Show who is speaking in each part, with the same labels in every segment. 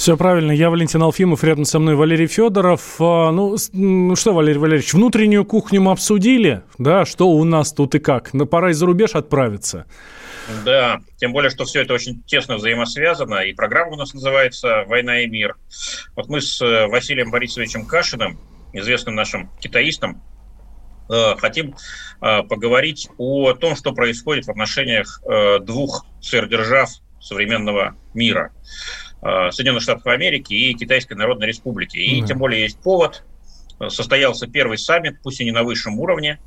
Speaker 1: Все правильно. Я Валентин Алфимов, рядом со мной Валерий Федоров. А, ну, ну что, Валерий Валерьевич, внутреннюю кухню мы обсудили, да, что у нас тут и как. На пора и за рубеж отправиться.
Speaker 2: Да, тем более, что все это очень тесно взаимосвязано, и программа у нас называется «Война и мир». Вот мы с э, Василием Борисовичем Кашиным, известным нашим китаистом, э, хотим э, поговорить о том, что происходит в отношениях двух сверхдержав современного мира. Соединенных Штатов Америки и Китайской Народной Республики. И mm тем более есть повод состоялся первый саммит, пусть и не на высшем уровне,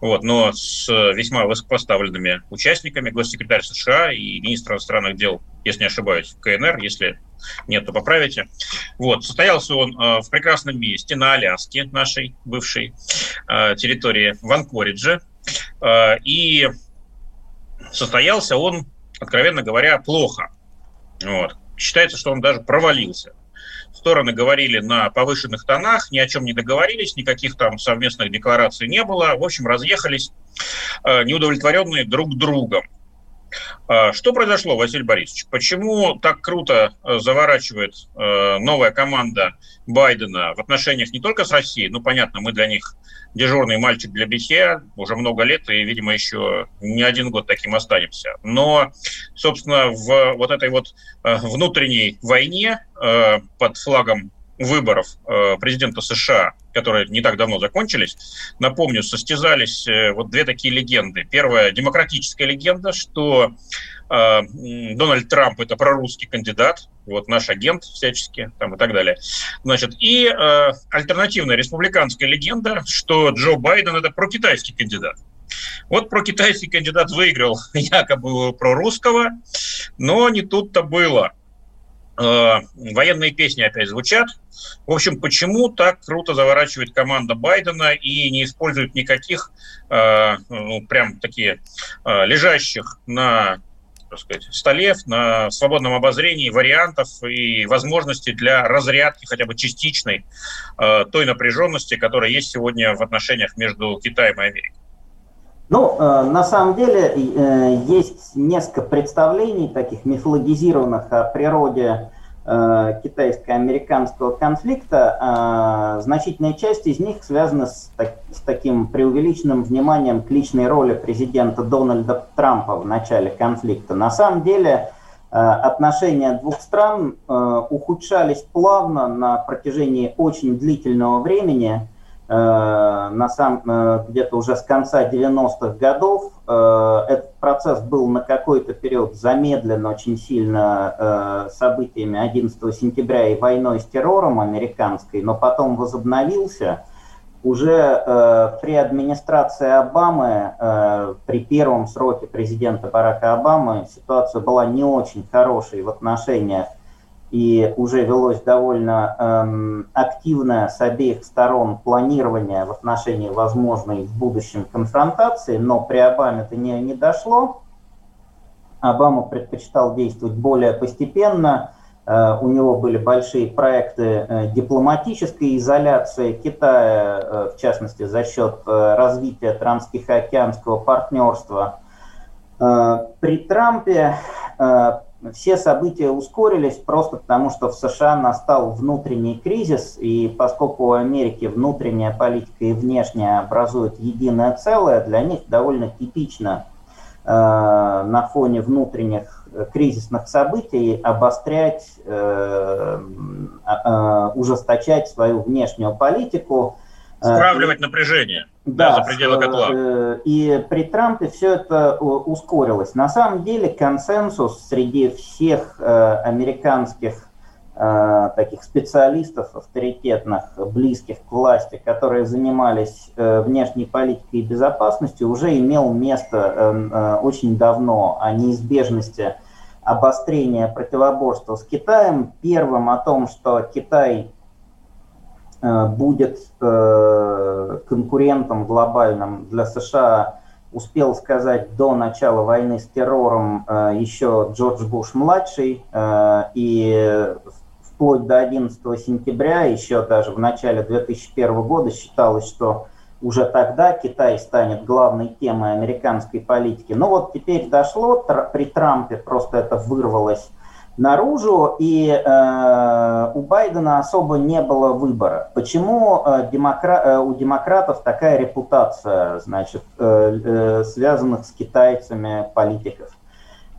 Speaker 2: вот, но с весьма высокопоставленными участниками, госсекретарь США и министр иностранных дел, если не ошибаюсь, КНР, если нет, то поправите. Вот, состоялся он э, в прекрасном месте на Аляске, нашей бывшей э, территории, в Анкоридже, э, и состоялся он, откровенно говоря, плохо. Вот. Считается, что он даже провалился. Стороны говорили на повышенных тонах, ни о чем не договорились, никаких там совместных деклараций не было. В общем, разъехались э, неудовлетворенные друг другом. А, что произошло, Василий Борисович? Почему так круто э, заворачивает э, новая команда Байдена в отношениях не только с Россией, ну, понятно, мы для них дежурный мальчик для битья уже много лет, и, видимо, еще не один год таким останемся. Но, собственно, в вот этой вот э, внутренней войне под флагом выборов э, президента США, которые не так давно закончились, напомню, состязались э, вот две такие легенды. Первая демократическая легенда, что э, Дональд Трамп это прорусский кандидат, вот наш агент всячески, там и так далее. Значит, и альтернативная республиканская легенда, что Джо Байден это прокитайский кандидат. Вот про китайский кандидат выиграл якобы про русского, но не тут-то было. Э, военные песни опять звучат. В общем, почему так круто заворачивает команда Байдена и не использует никаких, э, ну, прям такие э, лежащих на так сказать, столе, на свободном обозрении вариантов и возможностей для разрядки хотя бы частичной той напряженности, которая есть сегодня в отношениях между Китаем и Америкой.
Speaker 3: Ну, э, на самом деле э, есть несколько представлений таких мифологизированных о природе э, китайско-американского конфликта. Значительная часть из них связана с, так, с таким преувеличенным вниманием к личной роли президента Дональда Трампа в начале конфликта. На самом деле отношения двух стран ухудшались плавно на протяжении очень длительного времени – Э, на сам, э, где-то уже с конца 90-х годов. Э, этот процесс был на какой-то период замедлен очень сильно событиями 11 сентября и войной с террором американской, но потом возобновился. Уже при администрации Обамы, при первом сроке президента Барака Обамы, ситуация была не очень хорошей в отношениях и уже велось довольно эм, активное с обеих сторон планирование в отношении возможной в будущем конфронтации, но при Обаме это не, не дошло. Обама предпочитал действовать более постепенно, э, у него были большие проекты э, дипломатической изоляции Китая, э, в частности за счет э, развития транстихоокеанского партнерства. Э, при Трампе э, все события ускорились просто потому, что в США настал внутренний кризис, и поскольку у Америки внутренняя политика и внешняя образуют единое целое, для них довольно типично э, на фоне внутренних кризисных событий обострять, э, э, ужесточать свою внешнюю политику,
Speaker 2: Справливать напряжение да, за пределы котла.
Speaker 3: Э, и при Трампе все это ускорилось. На самом деле консенсус среди всех э, американских э, таких специалистов авторитетных, близких к власти, которые занимались внешней политикой и безопасностью, уже имел место очень давно о неизбежности обострения противоборства с Китаем. Первым о том, что Китай э, будет э, конкурентом глобальным для США, успел сказать до начала войны с террором э, еще Джордж Буш-младший. И вплоть до 11 сентября, еще даже в начале 2001 года считалось, что уже тогда Китай станет главной темой американской политики. Но вот теперь дошло, при Трампе просто это вырвалось наружу, и э, у Байдена особо не было выбора. Почему э, демокра- э, у демократов такая репутация, значит, э, э, связанных с китайцами политиков?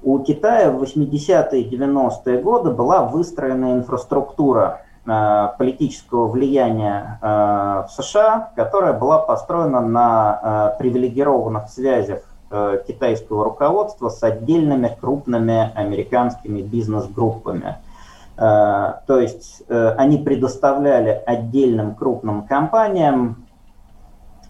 Speaker 3: У Китая в 80-е и 90-е годы была выстроена инфраструктура Э, политического влияния э, в США, которая была построена на э, привилегированных связях китайского руководства с отдельными крупными американскими бизнес-группами. То есть они предоставляли отдельным крупным компаниям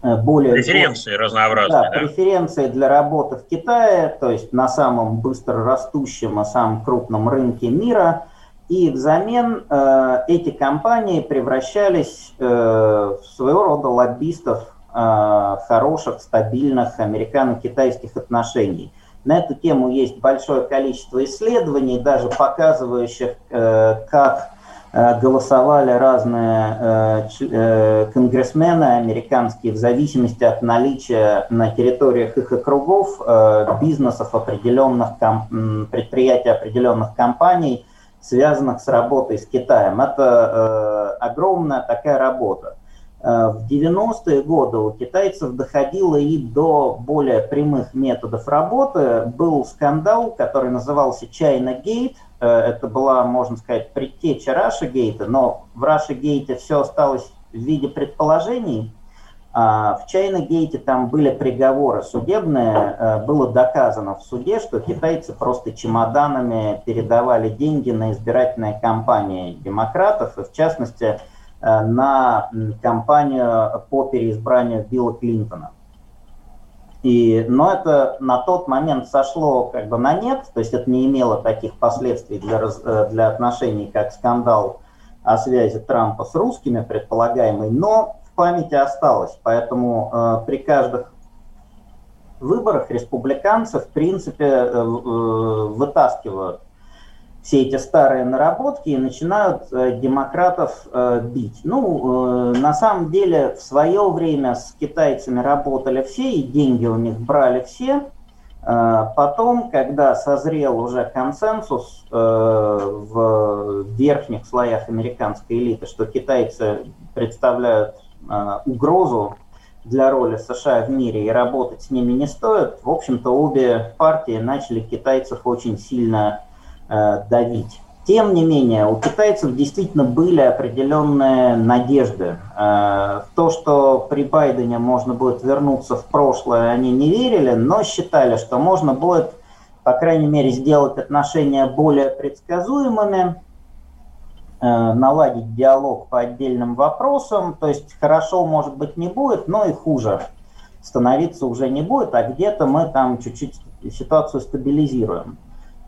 Speaker 3: более...
Speaker 2: Преференции разнообразные. Да,
Speaker 3: да, преференции для работы в Китае, то есть на самом быстро растущем и самом крупном рынке мира – и взамен э, эти компании превращались э, в своего рода лоббистов э, хороших, стабильных американо-китайских отношений. На эту тему есть большое количество исследований, даже показывающих, э, как э, голосовали разные э, э, конгрессмены американские в зависимости от наличия на территориях их округов э, бизнесов определенных, предприятий определенных компаний – связанных с работой с Китаем. Это э, огромная такая работа. Э, в 90-е годы у китайцев доходило и до более прямых методов работы. Был скандал, который назывался China Gate. Э, это была, можно сказать, предтеча Russia Gate, но в Russia Gate все осталось в виде предположений. А в Чайна-гейте там были приговоры судебные, э, было доказано в суде, что китайцы просто чемоданами передавали деньги на избирательные кампании демократов, и в частности на кампанию по переизбранию Билла Клинтона. И, но это на тот момент сошло как бы на нет, то есть это не имело таких последствий для, э, для отношений, как скандал о связи Трампа с русскими предполагаемый, но памяти осталось. Поэтому э, при каждых выборах республиканцы, в принципе, э, э, вытаскивают все эти старые наработки и начинают э, демократов э, бить. Ну, э, на самом деле, в свое время с китайцами работали все, и деньги у них брали все. Потом, когда созрел уже консенсус в верхних слоях американской элиты, что китайцы представляют угрозу для роли США в мире и работать с ними не стоит, в общем-то обе партии начали китайцев очень сильно давить. Тем не менее, у китайцев действительно были определенные надежды. Э, в то, что при Байдене можно будет вернуться в прошлое, они не верили, но считали, что можно будет, по крайней мере, сделать отношения более предсказуемыми, Э, наладить диалог по отдельным вопросам. То есть хорошо, может быть, не будет, но и хуже становиться уже не будет, а где-то мы там чуть-чуть ситуацию стабилизируем.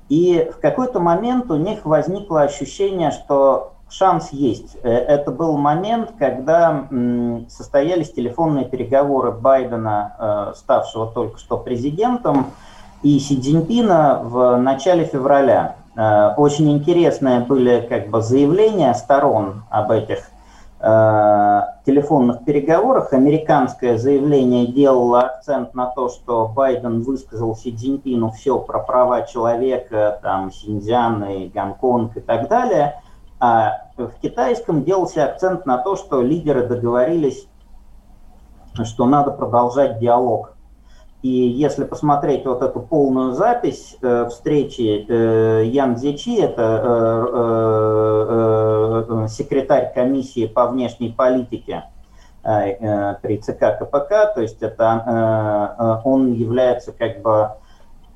Speaker 3: И в какой-то момент у них возникло ощущение, что шанс есть. Э, это был момент, когда состоялись телефонные переговоры Байдена, э, ставшего только что президентом, и Си Цзиньпина в начале февраля. Э, очень интересные были как бы заявления сторон об этих телефонных переговорах. Американское заявление делало акцент на то, что Байден высказал Си Цзиньпину все про права человека, там, Синьцзян и Гонконг и так далее. А в китайском делался акцент на то, что лидеры договорились, что надо продолжать диалог и если посмотреть вот эту полную запись э, встречи э, Ян Зечи, это э, э, э, секретарь комиссии по внешней политике э, э при ЦК КПК, то есть это э, он является как бы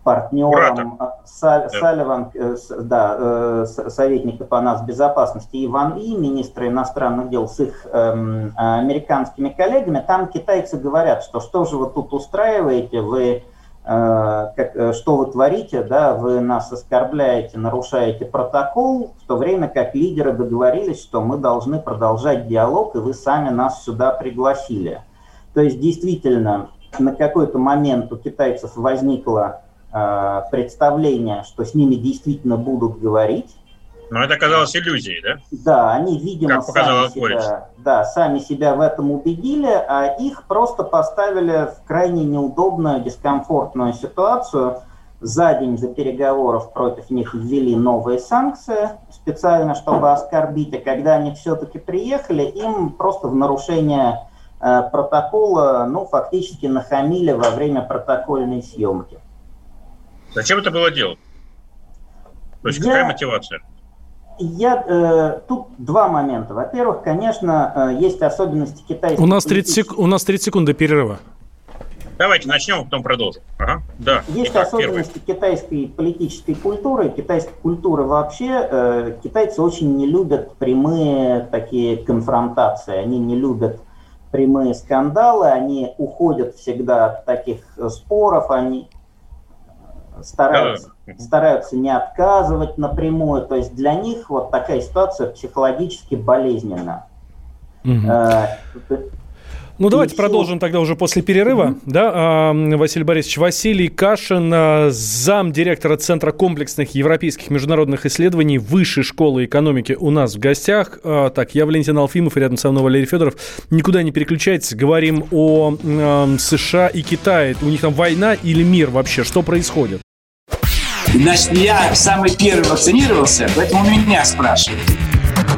Speaker 3: партнером Саль, Салливан, э, да, э, советника по нацбезопасности Иван И, министра иностранных дел с их эм, американскими коллегами, там китайцы говорят, что что же вы тут устраиваете, вы как, что вы творите, да, вы нас оскорбляете, нарушаете протокол, в то время как лидеры договорились, что мы должны продолжать диалог, и вы сами нас сюда пригласили. То есть действительно на какой-то момент у китайцев возникло э, представление, что с ними действительно будут говорить.
Speaker 2: Но это оказалось иллюзией, да?
Speaker 3: Да, они, видимо, сами себя, да, сами себя в этом убедили, а их просто поставили в крайне неудобную, дискомфортную ситуацию. За день до переговоров против них ввели новые санкции специально, чтобы оскорбить, а когда они все-таки приехали, им просто в нарушение Э, протокола, ну, фактически нахамили во время протокольной съемки.
Speaker 2: Зачем это было делать? То есть я, какая мотивация?
Speaker 3: Я, э, тут два момента. Во-первых, конечно, э, есть особенности китайской...
Speaker 1: У нас, 30 сек... У нас 30 секунд до перерыва.
Speaker 2: Давайте начнем, а потом продолжим. Ага, да.
Speaker 3: Есть Итак, особенности первый. китайской политической культуры, китайской культуры вообще. Э, китайцы очень не любят прямые такие конфронтации. Они не любят прямые скандалы, они уходят всегда от таких э, споров, они стараются, стараются не отказывать напрямую. То есть для них вот такая ситуация психологически болезненна.
Speaker 1: Угу. Ну, давайте и продолжим тогда уже после перерыва. Mm-hmm. Да, Василий Борисович, Василий Кашин, а, зам директора Центра комплексных европейских международных исследований Высшей школы экономики у нас в гостях. А, так, я Валентин Алфимов, рядом со мной Валерий Федоров. Никуда не переключайтесь, говорим о США и Китае. У них там война или мир вообще? Что происходит?
Speaker 4: Значит, я самый первый вакцинировался, поэтому меня спрашивают.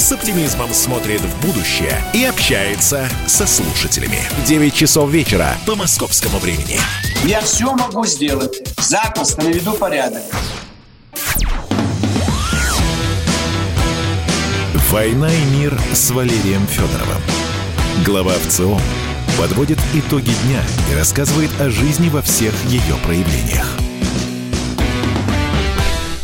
Speaker 5: с оптимизмом смотрит в будущее и общается со слушателями. 9 часов вечера по московскому времени.
Speaker 4: Я все могу сделать. Запросто наведу порядок.
Speaker 5: «Война и мир» с Валерием Федоровым. Глава ВЦО подводит итоги дня и рассказывает о жизни во всех ее проявлениях.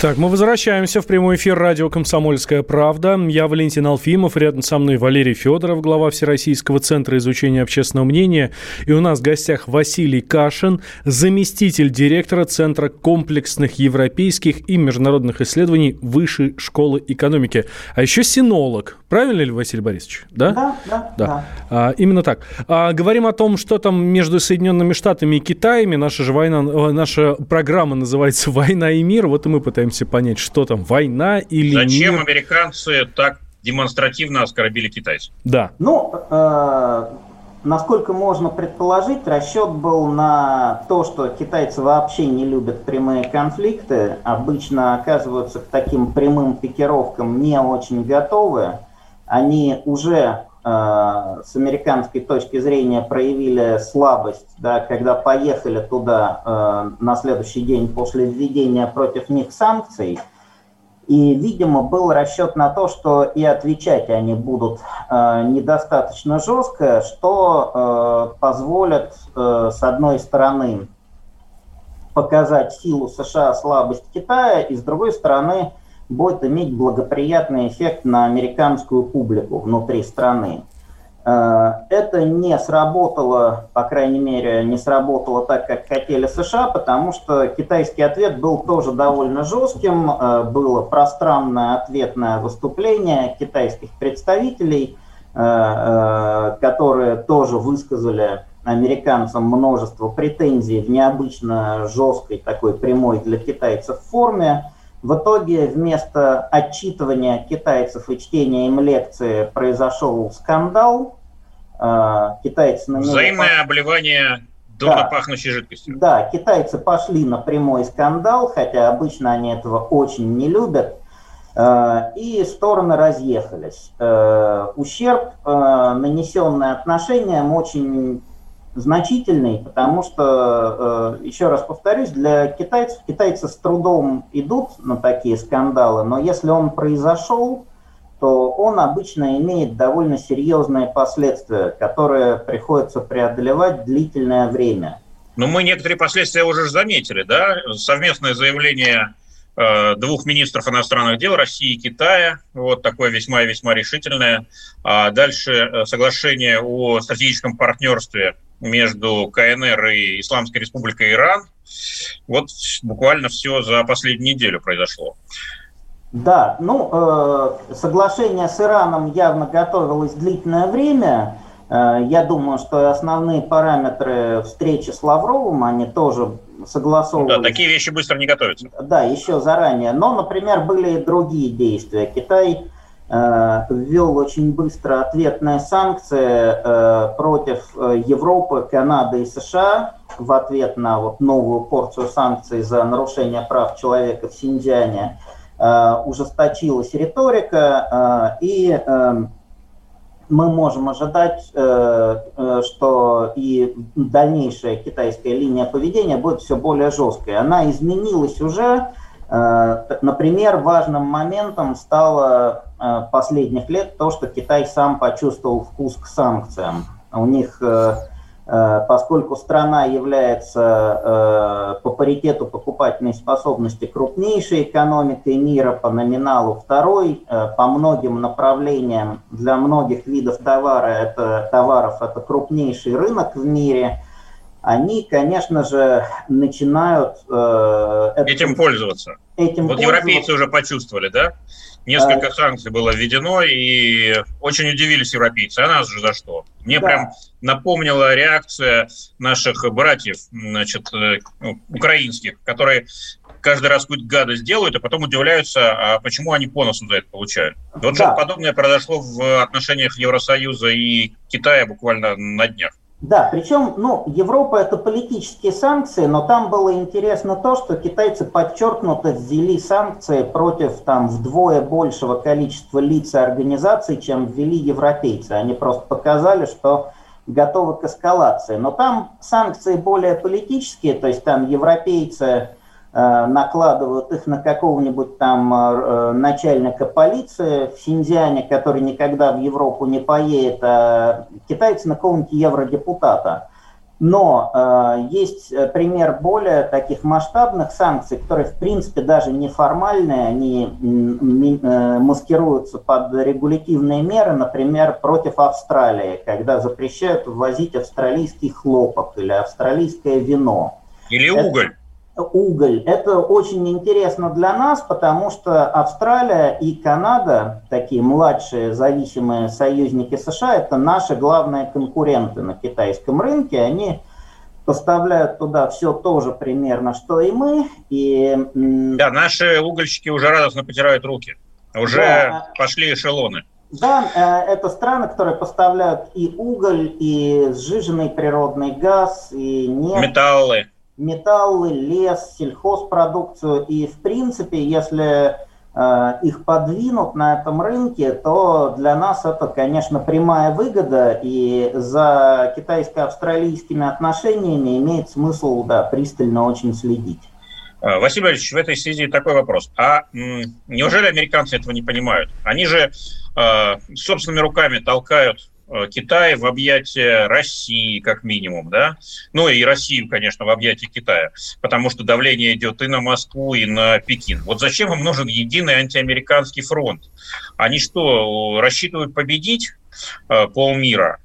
Speaker 1: Так, мы возвращаемся в прямой эфир радио «Комсомольская правда». Я Валентин Алфимов, рядом со мной Валерий Федоров, глава Всероссийского центра изучения общественного мнения. И у нас в гостях Василий Кашин, заместитель директора Центра комплексных европейских и международных исследований Высшей школы экономики. А еще синолог. Правильно ли, Василий Борисович?
Speaker 3: Да, да, да. да.
Speaker 1: да. А, именно так. А, говорим о том, что там между Соединенными Штатами и Китаем. Наша же война, наша программа называется «Война и мир». Вот и мы пытаемся пытаемся понять, что там, война или
Speaker 2: Зачем мир? американцы так демонстративно оскорбили китайцев?
Speaker 1: Да.
Speaker 3: Ну, э, насколько можно предположить, расчет был на то, что китайцы вообще не любят прямые конфликты, обычно оказываются к таким прямым пикировкам не очень готовы. Они уже с американской точки зрения проявили слабость, да, когда поехали туда э, на следующий день после введения против них санкций. И, видимо, был расчет на то, что и отвечать они будут э, недостаточно жестко, что э, позволит, э, с одной стороны, показать силу США, слабость Китая, и, с другой стороны, будет иметь благоприятный эффект на американскую публику внутри страны. Э, это не сработало, по крайней мере, не сработало так, как хотели США, потому что китайский ответ был тоже довольно жестким. Э, было пространное ответное выступление китайских представителей, э, которые тоже высказали американцам множество претензий в необычно жесткой такой прямой для китайцев форме. В итоге вместо отчитывания китайцев и чтения им лекции произошел скандал.
Speaker 2: А, китайцы на него... Взаимное обливание дурно да. пахнущей жидкостью.
Speaker 3: Да, китайцы пошли на прямой скандал, хотя обычно они этого очень не любят. А, и стороны разъехались. А, ущерб, нанесенный отношениям, очень значительный, потому что, э, еще раз повторюсь, для китайцев, китайцы с трудом идут на такие скандалы, но если он произошел, то он обычно имеет довольно серьезные последствия, которые приходится преодолевать длительное время.
Speaker 2: Но мы некоторые последствия уже заметили, да? Совместное заявление Э, двух министров иностранных дел России и Китая, вот такое весьма и весьма решительное. А дальше э, соглашение о стратегическом партнерстве между КНР и Исламской Республикой Иран. Вот буквально все за последнюю неделю произошло.
Speaker 3: Да, ну, э, соглашение с Ираном явно готовилось длительное время. Э, я думаю, что основные параметры встречи с Лавровым, они тоже согласовывались.
Speaker 2: Да, такие вещи быстро не готовятся.
Speaker 3: Да, еще заранее. Но, например, были и другие действия. Китай ввел очень быстро ответные санкции э, против э, Европы, Канады и США в ответ на вот новую порцию санкций за нарушение прав человека в Синьцзяне. Э, ужесточилась риторика э, и э, мы можем ожидать, э, э, что и дальнейшая китайская линия поведения будет все более жесткой. Она изменилась уже. Э, например, важным моментом стало последних лет то, что Китай сам почувствовал вкус к санкциям. У них Э, поскольку страна является э, по паритету покупательной способности крупнейшей экономикой мира, по номиналу второй, э, по многим направлениям для многих видов товара это, товаров это крупнейший рынок в мире, они, конечно же, начинают...
Speaker 2: Этим пользоваться. Этим вот пользоваться. европейцы уже почувствовали, да? Несколько а... санкций было введено, и очень удивились европейцы. А нас же за что? Мне да. прям напомнила реакция наших братьев, значит, э, ну, украинских, которые каждый раз какую-то гадость делают, а потом удивляются, а почему они по носу за это получают. Вот да. что подобное произошло в отношениях Евросоюза и Китая буквально на днях.
Speaker 3: Да, причем, ну, Европа это политические санкции, но там было интересно то, что китайцы подчеркнуто ввели санкции против там вдвое большего количества лиц и организаций, чем ввели европейцы. Они просто показали, что готовы к эскалации. Но там санкции более политические, то есть там европейцы накладывают их на какого-нибудь там э, начальника полиции в Синьцзяне, который никогда в Европу не поедет, а китайцы на какого-нибудь евродепутата. Но э, есть пример более таких масштабных санкций, которые, в принципе, даже неформальные, они э, маскируются под регулятивные меры, например, против Австралии, когда запрещают ввозить австралийский хлопок или австралийское вино.
Speaker 2: Или уголь
Speaker 3: уголь. Это очень интересно для нас, потому что Австралия и Канада, такие младшие зависимые союзники США, это наши главные конкуренты на китайском рынке. Они поставляют туда все тоже примерно, что и мы. И...
Speaker 2: Да, наши угольщики уже радостно потирают руки. Уже да. пошли эшелоны.
Speaker 3: Да, э, это страны, которые поставляют и уголь, и сжиженный природный газ, и нефть.
Speaker 2: Металлы
Speaker 3: металлы, лес, сельхозпродукцию. И, в принципе, если э, их подвинут на этом рынке, то для нас это, конечно, прямая выгода, и за китайско-австралийскими отношениями имеет смысл да, пристально очень следить.
Speaker 2: Э, Василий Валерьевич, в этой связи такой вопрос. А неужели американцы этого не понимают? Они же э, собственными руками толкают Китай в объятия России, как минимум, да, ну и Россию, конечно, в объятия Китая, потому что давление идет и на Москву, и на Пекин. Вот зачем им нужен единый антиамериканский фронт? Они что, рассчитывают победить э, полмира?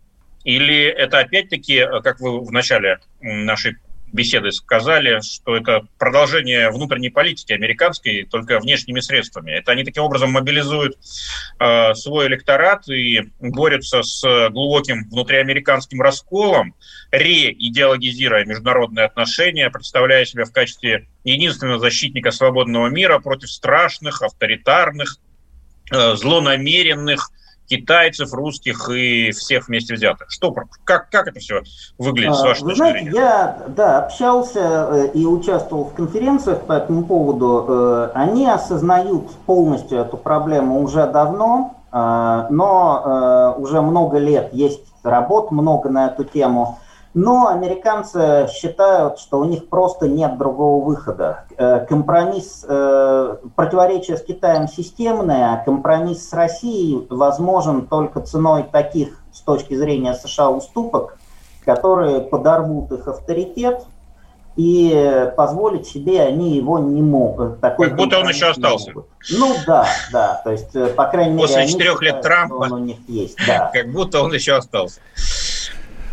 Speaker 2: Или это опять-таки, э, как вы в начале нашей беседы сказали, что это продолжение внутренней политики американской, только внешними средствами. Это они таким образом мобилизуют э, свой электорат и борются с глубоким внутриамериканским расколом, реидеологизируя международные отношения, представляя себя в качестве единственного защитника свободного мира против страшных, авторитарных, э, злонамеренных, китайцев, русских и всех вместе взятых. Что, как, как это все выглядит с вашей
Speaker 3: Вы знаете, зрения? Я да, общался э, и участвовал в конференциях по этому поводу. Э, они осознают полностью эту проблему уже давно, э, но уже много лет есть работ, много на эту тему. Но американцы считают, что у них просто нет другого выхода. Э, компромисс, э, противоречие с Китаем системное, а компромисс с Россией возможен только ценой таких, с точки зрения США, уступок, которые подорвут их авторитет, и позволить себе они его не могут.
Speaker 2: Такой как будто он еще остался.
Speaker 3: Могут. Ну да, да, то есть, э, по крайней
Speaker 2: мере, После четырех лет Трампа
Speaker 3: он у них есть, да.
Speaker 2: Как будто он еще остался.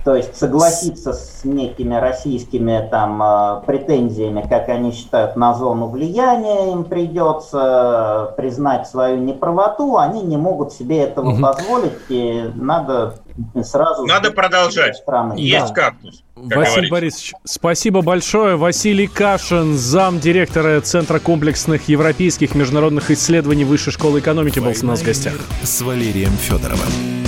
Speaker 3: То есть согласиться с некими российскими там э, претензиями, как они считают, на зону влияния им придется признать свою неправоту, они не могут себе этого угу. позволить, и надо сразу...
Speaker 2: Надо продолжать. Страны. Есть да. кактус.
Speaker 1: Василий говорится. Борисович, спасибо большое. Василий Кашин, зам директора Центра комплексных европейских международных исследований Высшей школы экономики, был у нас в гостях.
Speaker 5: С Валерием Федоровым.